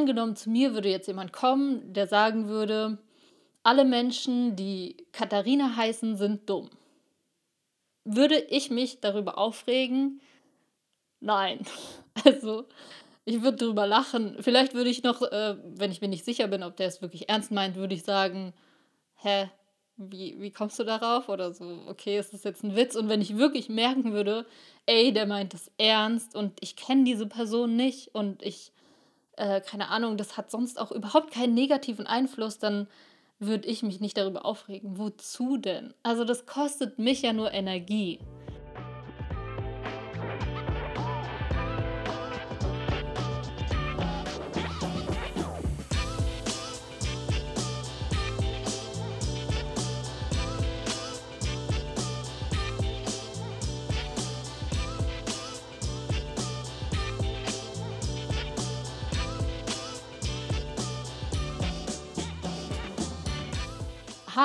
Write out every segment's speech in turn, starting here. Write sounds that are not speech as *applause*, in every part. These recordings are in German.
angenommen, zu mir würde jetzt jemand kommen, der sagen würde, alle Menschen, die Katharina heißen, sind dumm. Würde ich mich darüber aufregen? Nein. *laughs* Also, ich würde darüber lachen. Vielleicht würde ich noch, äh, wenn ich mir nicht sicher bin, ob der es wirklich ernst meint, würde ich sagen, hä, wie, wie kommst du darauf? Oder so, okay, ist das jetzt ein Witz? Und wenn ich wirklich merken würde, ey, der meint das ernst und ich kenne diese Person nicht und ich, äh, keine Ahnung, das hat sonst auch überhaupt keinen negativen Einfluss, dann würde ich mich nicht darüber aufregen. Wozu denn? Also das kostet mich ja nur Energie.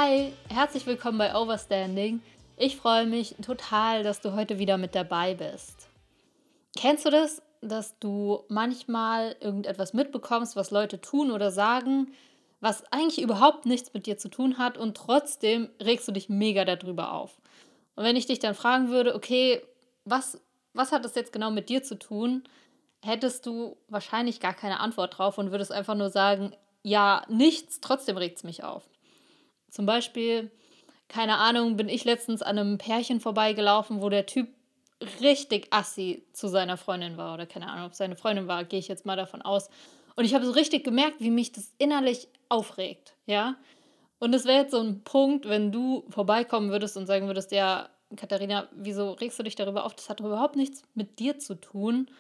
Hi, herzlich willkommen bei Overstanding. Ich freue mich total, dass du heute wieder mit dabei bist. Kennst du das, dass du manchmal irgendetwas mitbekommst, was Leute tun oder sagen, was eigentlich überhaupt nichts mit dir zu tun hat und trotzdem regst du dich mega darüber auf? Und wenn ich dich dann fragen würde, okay, was, was hat das jetzt genau mit dir zu tun, hättest du wahrscheinlich gar keine Antwort drauf und würdest einfach nur sagen, ja, nichts, trotzdem regt es mich auf. Zum Beispiel, keine Ahnung, bin ich letztens an einem Pärchen vorbeigelaufen, wo der Typ richtig assi zu seiner Freundin war. Oder keine Ahnung, ob seine Freundin war, gehe ich jetzt mal davon aus. Und ich habe so richtig gemerkt, wie mich das innerlich aufregt, ja. Und es wäre jetzt so ein Punkt, wenn du vorbeikommen würdest und sagen würdest, ja, Katharina, wieso regst du dich darüber auf? Das hat doch überhaupt nichts mit dir zu tun.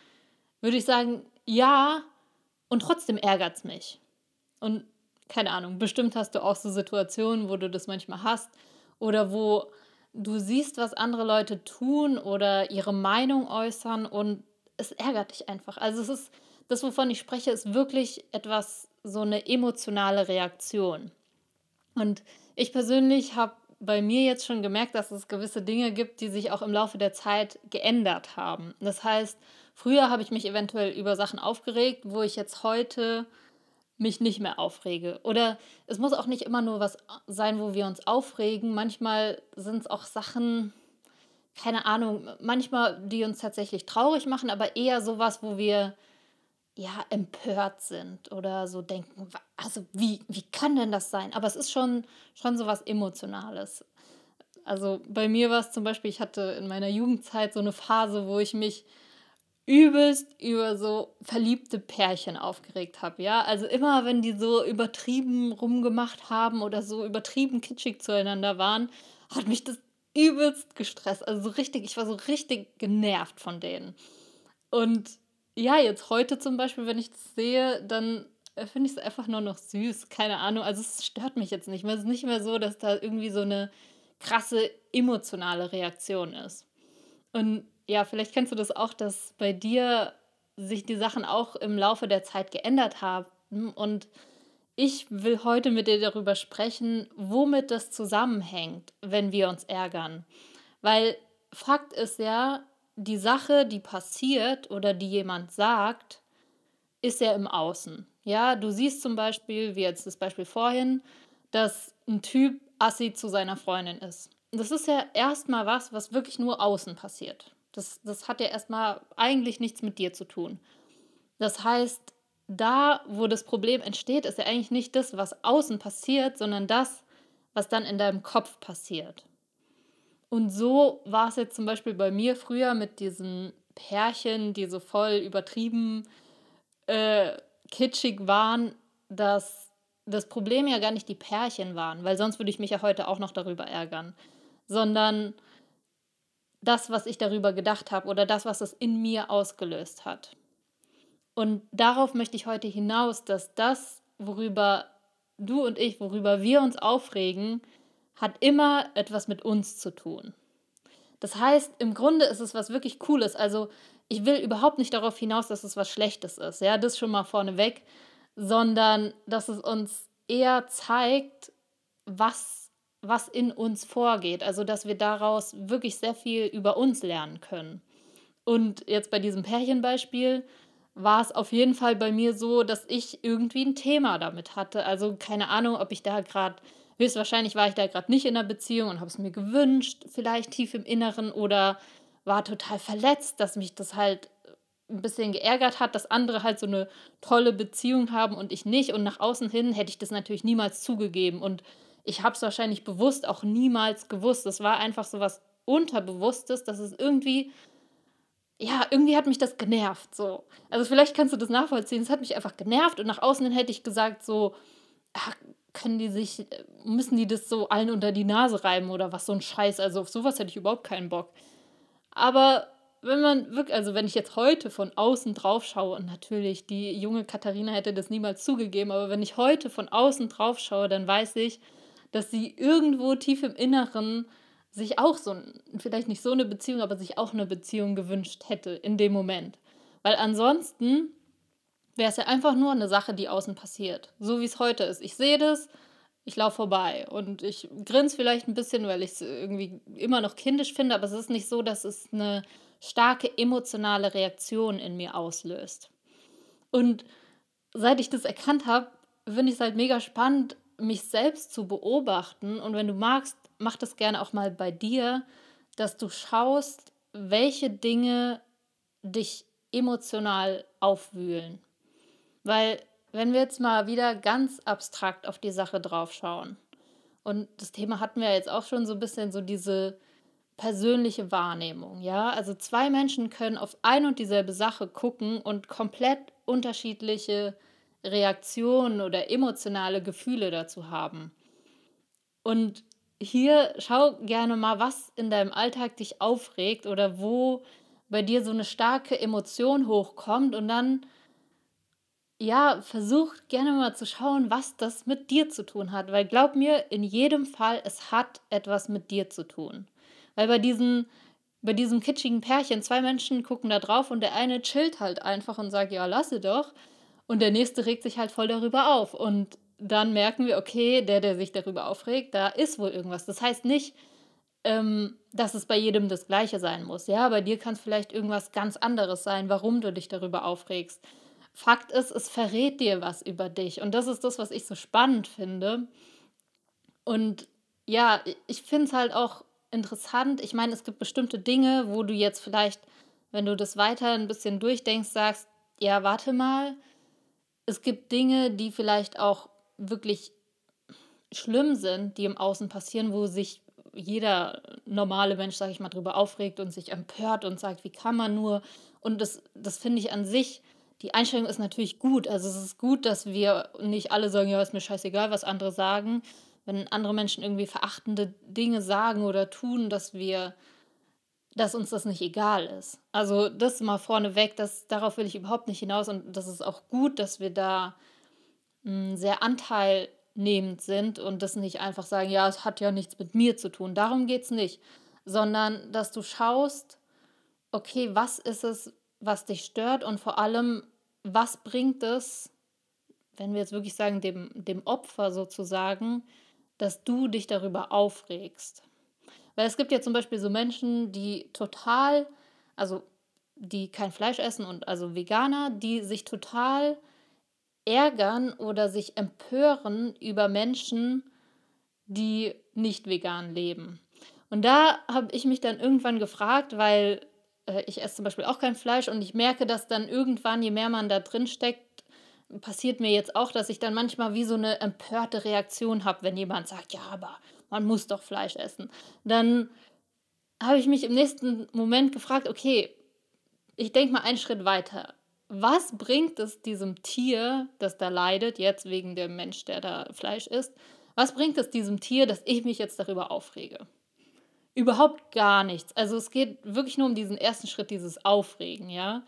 Würde ich sagen, ja, und trotzdem ärgert es mich. Und keine Ahnung, bestimmt hast du auch so Situationen, wo du das manchmal hast oder wo du siehst, was andere Leute tun oder ihre Meinung äußern und es ärgert dich einfach. Also es ist, das, wovon ich spreche, ist wirklich etwas, so eine emotionale Reaktion. Und ich persönlich habe bei mir jetzt schon gemerkt, dass es gewisse Dinge gibt, die sich auch im Laufe der Zeit geändert haben. Das heißt, früher habe ich mich eventuell über Sachen aufgeregt, wo ich jetzt heute mich nicht mehr aufrege. Oder es muss auch nicht immer nur was sein, wo wir uns aufregen. Manchmal sind es auch Sachen, keine Ahnung, manchmal, die uns tatsächlich traurig machen, aber eher sowas, wo wir ja empört sind oder so denken, also wie, wie kann denn das sein? Aber es ist schon, schon so was Emotionales. Also bei mir war es zum Beispiel, ich hatte in meiner Jugendzeit so eine Phase, wo ich mich übelst über so verliebte Pärchen aufgeregt habe, ja. Also immer, wenn die so übertrieben rumgemacht haben oder so übertrieben kitschig zueinander waren, hat mich das übelst gestresst. Also so richtig, ich war so richtig genervt von denen. Und ja, jetzt heute zum Beispiel, wenn ich das sehe, dann finde ich es einfach nur noch süß. Keine Ahnung. Also es stört mich jetzt nicht mehr. Es ist nicht mehr so, dass da irgendwie so eine krasse emotionale Reaktion ist. Und ja, vielleicht kennst du das auch, dass bei dir sich die Sachen auch im Laufe der Zeit geändert haben. Und ich will heute mit dir darüber sprechen, womit das zusammenhängt, wenn wir uns ärgern. Weil Fakt ist ja, die Sache, die passiert oder die jemand sagt, ist ja im Außen. Ja, du siehst zum Beispiel, wie jetzt das Beispiel vorhin, dass ein Typ assi zu seiner Freundin ist. Das ist ja erstmal was, was wirklich nur außen passiert. Das, das hat ja erstmal eigentlich nichts mit dir zu tun. Das heißt, da, wo das Problem entsteht, ist ja eigentlich nicht das, was außen passiert, sondern das, was dann in deinem Kopf passiert. Und so war es jetzt zum Beispiel bei mir früher mit diesen Pärchen, die so voll übertrieben äh, kitschig waren, dass das Problem ja gar nicht die Pärchen waren, weil sonst würde ich mich ja heute auch noch darüber ärgern, sondern das, was ich darüber gedacht habe oder das, was es in mir ausgelöst hat. Und darauf möchte ich heute hinaus, dass das, worüber du und ich, worüber wir uns aufregen, hat immer etwas mit uns zu tun. Das heißt, im Grunde ist es was wirklich Cooles. Also ich will überhaupt nicht darauf hinaus, dass es was Schlechtes ist. Ja, das schon mal vorneweg, sondern dass es uns eher zeigt, was was in uns vorgeht. Also, dass wir daraus wirklich sehr viel über uns lernen können. Und jetzt bei diesem Pärchenbeispiel war es auf jeden Fall bei mir so, dass ich irgendwie ein Thema damit hatte. Also keine Ahnung, ob ich da gerade, höchstwahrscheinlich war ich da gerade nicht in einer Beziehung und habe es mir gewünscht, vielleicht tief im Inneren oder war total verletzt, dass mich das halt ein bisschen geärgert hat, dass andere halt so eine tolle Beziehung haben und ich nicht. Und nach außen hin hätte ich das natürlich niemals zugegeben. Und ich habe es wahrscheinlich bewusst auch niemals gewusst. Es war einfach so was Unterbewusstes, dass es irgendwie ja, irgendwie hat mich das genervt, so. Also, vielleicht kannst du das nachvollziehen. Es hat mich einfach genervt und nach außen hätte ich gesagt so: „Ach, können die sich müssen die das so allen unter die Nase reiben oder was, so ein Scheiß?“ Also, auf sowas hätte ich überhaupt keinen Bock. Aber wenn man wirklich also, wenn ich jetzt heute von außen drauf schaue und natürlich die junge Katharina hätte das niemals zugegeben, aber wenn ich heute von außen drauf schaue, dann weiß ich, dass sie irgendwo tief im Inneren sich auch so vielleicht nicht so eine Beziehung, aber sich auch eine Beziehung gewünscht hätte in dem Moment. Weil ansonsten wäre es ja einfach nur eine Sache, die außen passiert. So wie es heute ist. Ich sehe das, ich laufe vorbei und ich grinse vielleicht ein bisschen, weil ich es irgendwie immer noch kindisch finde, aber es ist nicht so, dass es eine starke emotionale Reaktion in mir auslöst. Und seit ich das erkannt habe, finde ich es halt mega spannend, mich selbst zu beobachten. Und wenn du magst, mach das gerne auch mal bei dir, dass du schaust, welche Dinge dich emotional aufwühlen. Weil, wenn wir jetzt mal wieder ganz abstrakt auf die Sache drauf schauen, und das Thema hatten wir jetzt auch schon so ein bisschen so diese persönliche Wahrnehmung, ja? Also zwei Menschen können auf ein und dieselbe Sache gucken und komplett unterschiedliche Reaktionen oder emotionale Gefühle dazu haben. Und hier schau gerne mal, was in deinem Alltag dich aufregt oder wo bei dir so eine starke Emotion hochkommt und dann ja, versuch gerne mal zu schauen, was das mit dir zu tun hat, weil glaub mir, in jedem Fall, es hat etwas mit dir zu tun. Weil bei diesen bei diesem kitschigen Pärchen, zwei Menschen gucken da drauf und der eine chillt halt einfach und sagt, ja, lasse doch. Und der nächste regt sich halt voll darüber auf. Und dann merken wir, okay, der, der sich darüber aufregt, da ist wohl irgendwas. Das heißt nicht, ähm, dass es bei jedem das Gleiche sein muss. Ja, bei dir kann es vielleicht irgendwas ganz anderes sein, warum du dich darüber aufregst. Fakt ist, es verrät dir was über dich. Und das ist das, was ich so spannend finde. Und ja, ich finde es halt auch interessant. Ich meine, es gibt bestimmte Dinge, wo du jetzt vielleicht, wenn du das weiter ein bisschen durchdenkst, sagst, ja, warte mal, es gibt Dinge, die vielleicht auch wirklich schlimm sind, die im Außen passieren, wo sich jeder normale Mensch, sage ich mal, darüber aufregt und sich empört und sagt, wie kann man nur? Und das, das finde ich an sich, die Einstellung ist natürlich gut. Also es ist gut, dass wir nicht alle sagen, ja, ist mir scheißegal, was andere sagen. Wenn andere Menschen irgendwie verachtende Dinge sagen oder tun, dass wir, dass uns das nicht egal ist. Also das mal vorneweg, das, darauf will ich überhaupt nicht hinaus und das ist auch gut, dass wir da sehr anteilnehmend sind und das nicht einfach sagen, ja, es hat ja nichts mit mir zu tun. Darum geht es nicht, sondern dass du schaust, okay, was ist es, was dich stört und vor allem, was bringt es, wenn wir jetzt wirklich sagen, dem, dem Opfer sozusagen, dass du dich darüber aufregst. Weil es gibt ja zum Beispiel so Menschen, die total, also die kein Fleisch essen und also Veganer, die sich total ärgern oder sich empören über Menschen, die nicht vegan leben. Und da habe ich mich dann irgendwann gefragt, weil äh, ich esse zum Beispiel auch kein Fleisch und ich merke, dass dann irgendwann, je mehr man da drin steckt, passiert mir jetzt auch, dass ich dann manchmal wie so eine empörte Reaktion habe, wenn jemand sagt, ja, aber man muss doch Fleisch essen. Dann habe ich mich im nächsten Moment gefragt, okay, ich denke mal einen Schritt weiter was bringt es diesem Tier, das da leidet, jetzt wegen dem Mensch, der da Fleisch isst, was bringt es diesem Tier, dass ich mich jetzt darüber aufrege? Überhaupt gar nichts. Also es geht wirklich nur um diesen ersten Schritt, dieses Aufregen, ja.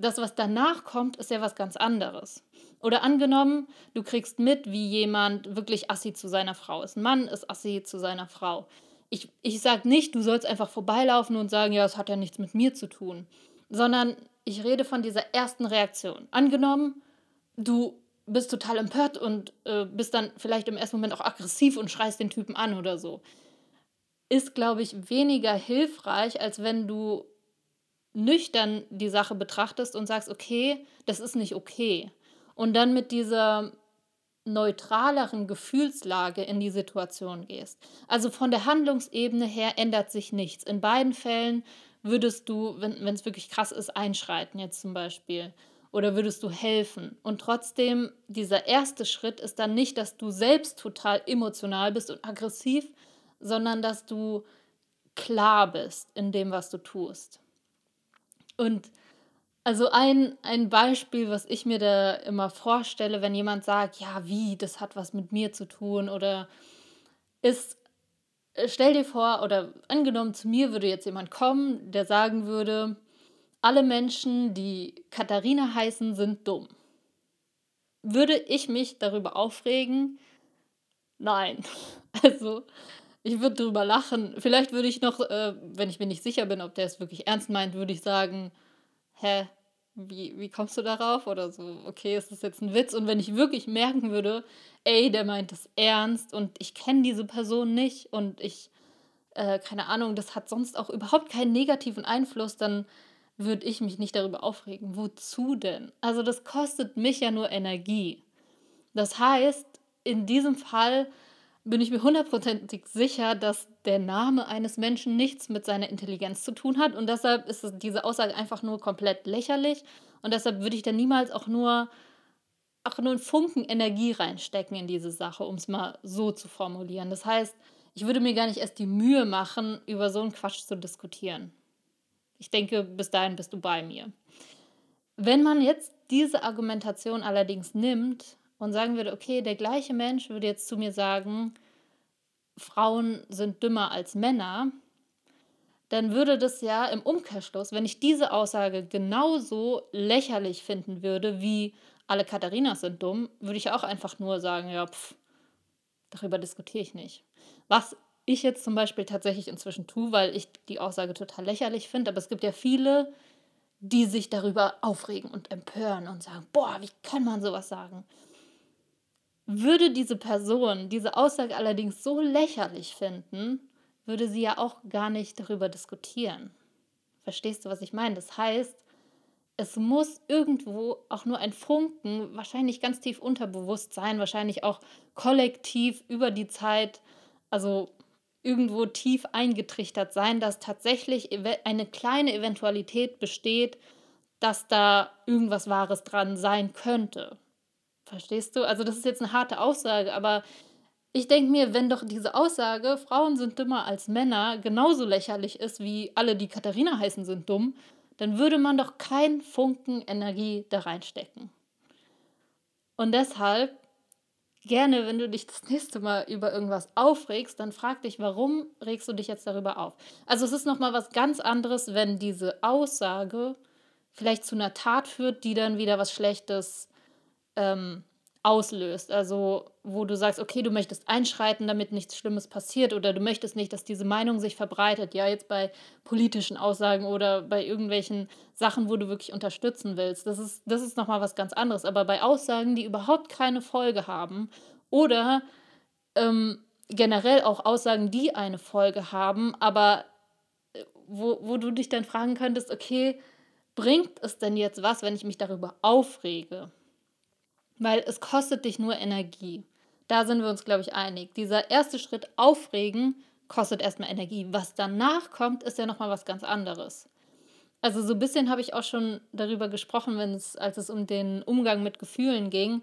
Das, was danach kommt, ist ja was ganz anderes. Oder angenommen, du kriegst mit, wie jemand wirklich assi zu seiner Frau ist. Ein Mann ist assi zu seiner Frau. Ich, ich sage nicht, du sollst einfach vorbeilaufen und sagen, ja, es hat ja nichts mit mir zu tun. Sondern ich rede von dieser ersten Reaktion. Angenommen, du bist total empört und äh, bist dann vielleicht im ersten Moment auch aggressiv und schreist den Typen an oder so. Ist, glaube ich, weniger hilfreich, als wenn du nüchtern die Sache betrachtest und sagst, okay, das ist nicht okay. Und dann mit dieser neutraleren Gefühlslage in die Situation gehst. Also von der Handlungsebene her ändert sich nichts. In beiden Fällen würdest du, wenn es wirklich krass ist, einschreiten jetzt zum Beispiel. Oder würdest du helfen? Und trotzdem, dieser erste Schritt ist dann nicht, dass du selbst total emotional bist und aggressiv, sondern dass du klar bist in dem, was du tust. Und also ein, ein Beispiel, was ich mir da immer vorstelle, wenn jemand sagt, ja, wie, das hat was mit mir zu tun oder ist, äh, stell dir vor, oder angenommen, zu mir würde jetzt jemand kommen, der sagen würde, alle Menschen, die Katharina heißen, sind dumm. Würde ich mich darüber aufregen? Nein. *laughs* Also, ich würde darüber lachen. Vielleicht würde ich noch, äh, wenn ich mir nicht sicher bin, ob der es wirklich ernst meint, würde ich sagen, hä, wie, wie kommst du darauf? Oder so, okay, ist das jetzt ein Witz? Und wenn ich wirklich merken würde, ey, der meint das ernst und ich kenne diese Person nicht und ich, äh, keine Ahnung, das hat sonst auch überhaupt keinen negativen Einfluss, dann würde ich mich nicht darüber aufregen. Wozu denn? Also das kostet mich ja nur Energie. Das heißt, in diesem Fall bin ich mir hundertprozentig sicher, dass der Name eines Menschen nichts mit seiner Intelligenz zu tun hat. Und deshalb ist diese Aussage einfach nur komplett lächerlich. Und deshalb würde ich da niemals auch nur, auch nur einen Funken Energie reinstecken in diese Sache, um es mal so zu formulieren. Das heißt, ich würde mir gar nicht erst die Mühe machen, über so einen Quatsch zu diskutieren. Ich denke, bis dahin bist du bei mir. Wenn man jetzt diese Argumentation allerdings nimmt und sagen würde, okay, der gleiche Mensch würde jetzt zu mir sagen, Frauen sind dümmer als Männer, dann würde das ja im Umkehrschluss, wenn ich diese Aussage genauso lächerlich finden würde, wie alle Katharinas sind dumm, würde ich auch einfach nur sagen, ja, pff, darüber diskutiere ich nicht. Was ich jetzt zum Beispiel tatsächlich inzwischen tue, weil ich die Aussage total lächerlich finde, aber es gibt ja viele, die sich darüber aufregen und empören und sagen, boah, wie kann man sowas sagen? Würde diese Person diese Aussage allerdings so lächerlich finden, würde sie ja auch gar nicht darüber diskutieren. Verstehst du, was ich meine? Das heißt, es muss irgendwo auch nur ein Funken, wahrscheinlich ganz tief unterbewusst sein, wahrscheinlich auch kollektiv über die Zeit, also irgendwo tief eingetrichtert sein, dass tatsächlich eine kleine Eventualität besteht, dass da irgendwas Wahres dran sein könnte. Verstehst du? Also das ist jetzt eine harte Aussage, aber ich denke mir, wenn doch diese Aussage, Frauen sind dümmer als Männer, genauso lächerlich ist wie alle, die Katharina heißen, sind dumm, dann würde man doch keinen Funken Energie da reinstecken. Und deshalb, gerne, wenn du dich das nächste Mal über irgendwas aufregst, dann frag dich, warum regst du dich jetzt darüber auf? Also es ist nochmal was ganz anderes, wenn diese Aussage vielleicht zu einer Tat führt, die dann wieder was Schlechtes ähm, auslöst. Also wo du sagst, okay, du möchtest einschreiten, damit nichts Schlimmes passiert oder du möchtest nicht, dass diese Meinung sich verbreitet. Ja, jetzt bei politischen Aussagen oder bei irgendwelchen Sachen, wo du wirklich unterstützen willst. Das ist, das ist nochmal was ganz anderes. Aber bei Aussagen, die überhaupt keine Folge haben oder ähm, generell auch Aussagen, die eine Folge haben, aber äh, wo, wo du dich dann fragen könntest, okay, bringt es denn jetzt was, wenn ich mich darüber aufrege? Weil es kostet dich nur Energie. Da sind wir uns, glaube ich, einig. Dieser erste Schritt aufregen kostet erstmal Energie. Was danach kommt, ist ja nochmal was ganz anderes. Also so ein bisschen habe ich auch schon darüber gesprochen, wenn es, als es um den Umgang mit Gefühlen ging,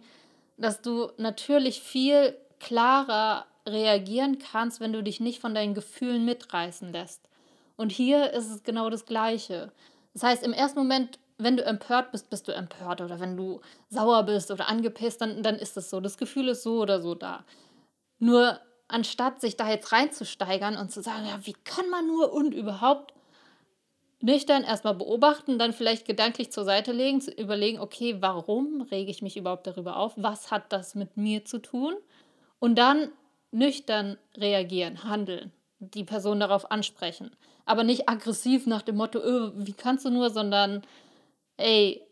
dass du natürlich viel klarer reagieren kannst, wenn du dich nicht von deinen Gefühlen mitreißen lässt. Und hier ist es genau das Gleiche. Das heißt, im ersten Moment wenn du empört bist, bist du empört. Oder wenn du sauer bist oder angepisst, dann, dann ist es so. Das Gefühl ist so oder so da. Nur anstatt sich da jetzt reinzusteigern und zu sagen, ja, wie kann man nur und überhaupt nüchtern erstmal beobachten, dann vielleicht gedanklich zur Seite legen, zu überlegen, okay, warum rege ich mich überhaupt darüber auf? Was hat das mit mir zu tun? Und dann nüchtern reagieren, handeln, die Person darauf ansprechen. Aber nicht aggressiv nach dem Motto, öh, wie kannst du nur, sondern ey,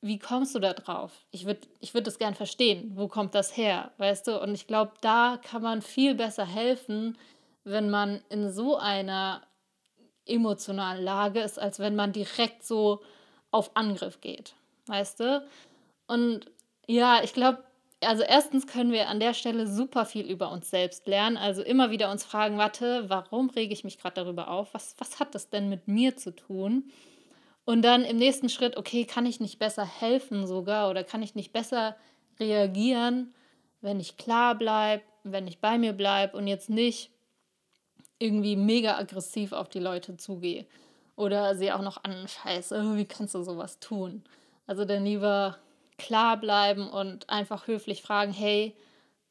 wie kommst du da drauf? Ich würde ich würd das gern verstehen. Wo kommt das her? Weißt du? Und ich glaube, da kann man viel besser helfen, wenn man in so einer emotionalen Lage ist, als wenn man direkt so auf Angriff geht. Weißt du? Und ja, ich glaube, also erstens können wir an der Stelle super viel über uns selbst lernen. Also immer wieder uns fragen, warte, warum rege ich mich gerade darüber auf? Was, was hat das denn mit mir zu tun? Und dann im nächsten Schritt, okay, kann ich nicht besser helfen sogar oder kann ich nicht besser reagieren, wenn ich klar bleibe, wenn ich bei mir bleibe und jetzt nicht irgendwie mega aggressiv auf die Leute zugehe oder sie auch noch anscheiße, wie kannst du sowas tun? Also dann lieber klar bleiben und einfach höflich fragen, hey,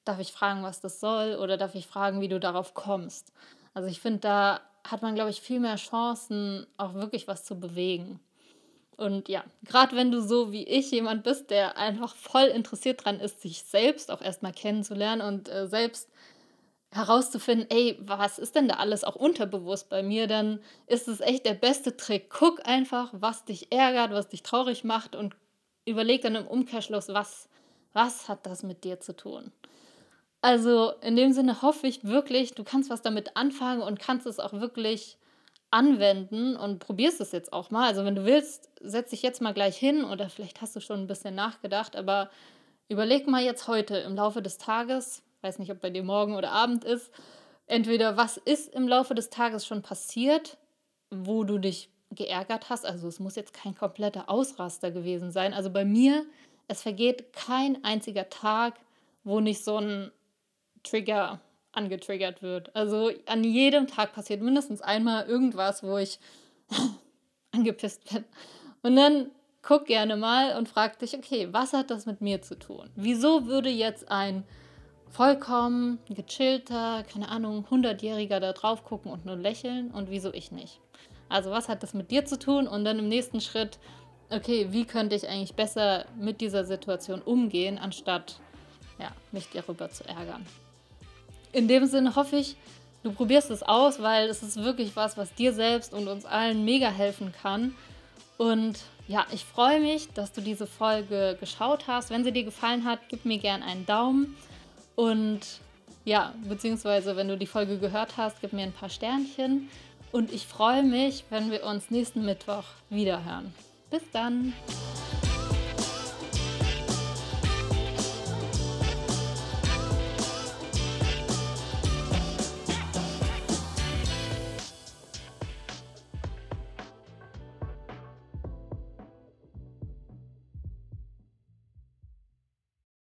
darf ich fragen, was das soll oder darf ich fragen, wie du darauf kommst? Also ich finde, da hat man, glaube ich, viel mehr Chancen, auch wirklich was zu bewegen. Und ja, gerade wenn du so wie ich jemand bist, der einfach voll interessiert dran ist, sich selbst auch erstmal kennenzulernen und äh, selbst herauszufinden, ey, was ist denn da alles auch unterbewusst bei mir, dann ist es echt der beste Trick. Guck einfach, was dich ärgert, was dich traurig macht und überleg dann im Umkehrschluss, was, was hat das mit dir zu tun? Also in dem Sinne hoffe ich wirklich, du kannst was damit anfangen und kannst es auch wirklich anwenden und probierst es jetzt auch mal. Also wenn du willst, setz dich jetzt mal gleich hin oder vielleicht hast du schon ein bisschen nachgedacht, aber überleg mal jetzt heute im Laufe des Tages, weiß nicht, ob bei dir morgen oder Abend ist, entweder was ist im Laufe des Tages schon passiert, wo du dich geärgert hast. Also es muss jetzt kein kompletter Ausraster gewesen sein. Also bei mir, es vergeht kein einziger Tag, wo nicht so ein Trigger angetriggert wird. Also an jedem Tag passiert mindestens einmal irgendwas, wo ich *laughs* angepisst bin. Und dann guck gerne mal und frag dich, okay, was hat das mit mir zu tun? Wieso würde jetzt ein vollkommen gechillter, keine Ahnung, 100-Jähriger da drauf gucken und nur lächeln und wieso ich nicht? Also was hat das mit dir zu tun? Und dann im nächsten Schritt, okay, wie könnte ich eigentlich besser mit dieser Situation umgehen, anstatt ja, mich darüber zu ärgern? In dem Sinne hoffe ich, du probierst es aus, weil es ist wirklich was, was dir selbst und uns allen mega helfen kann. Und ja, ich freue mich, dass du diese Folge geschaut hast. Wenn sie dir gefallen hat, gib mir gerne einen Daumen. Und ja, beziehungsweise wenn du die Folge gehört hast, gib mir ein paar Sternchen. Und ich freue mich, wenn wir uns nächsten Mittwoch wiederhören. Bis dann!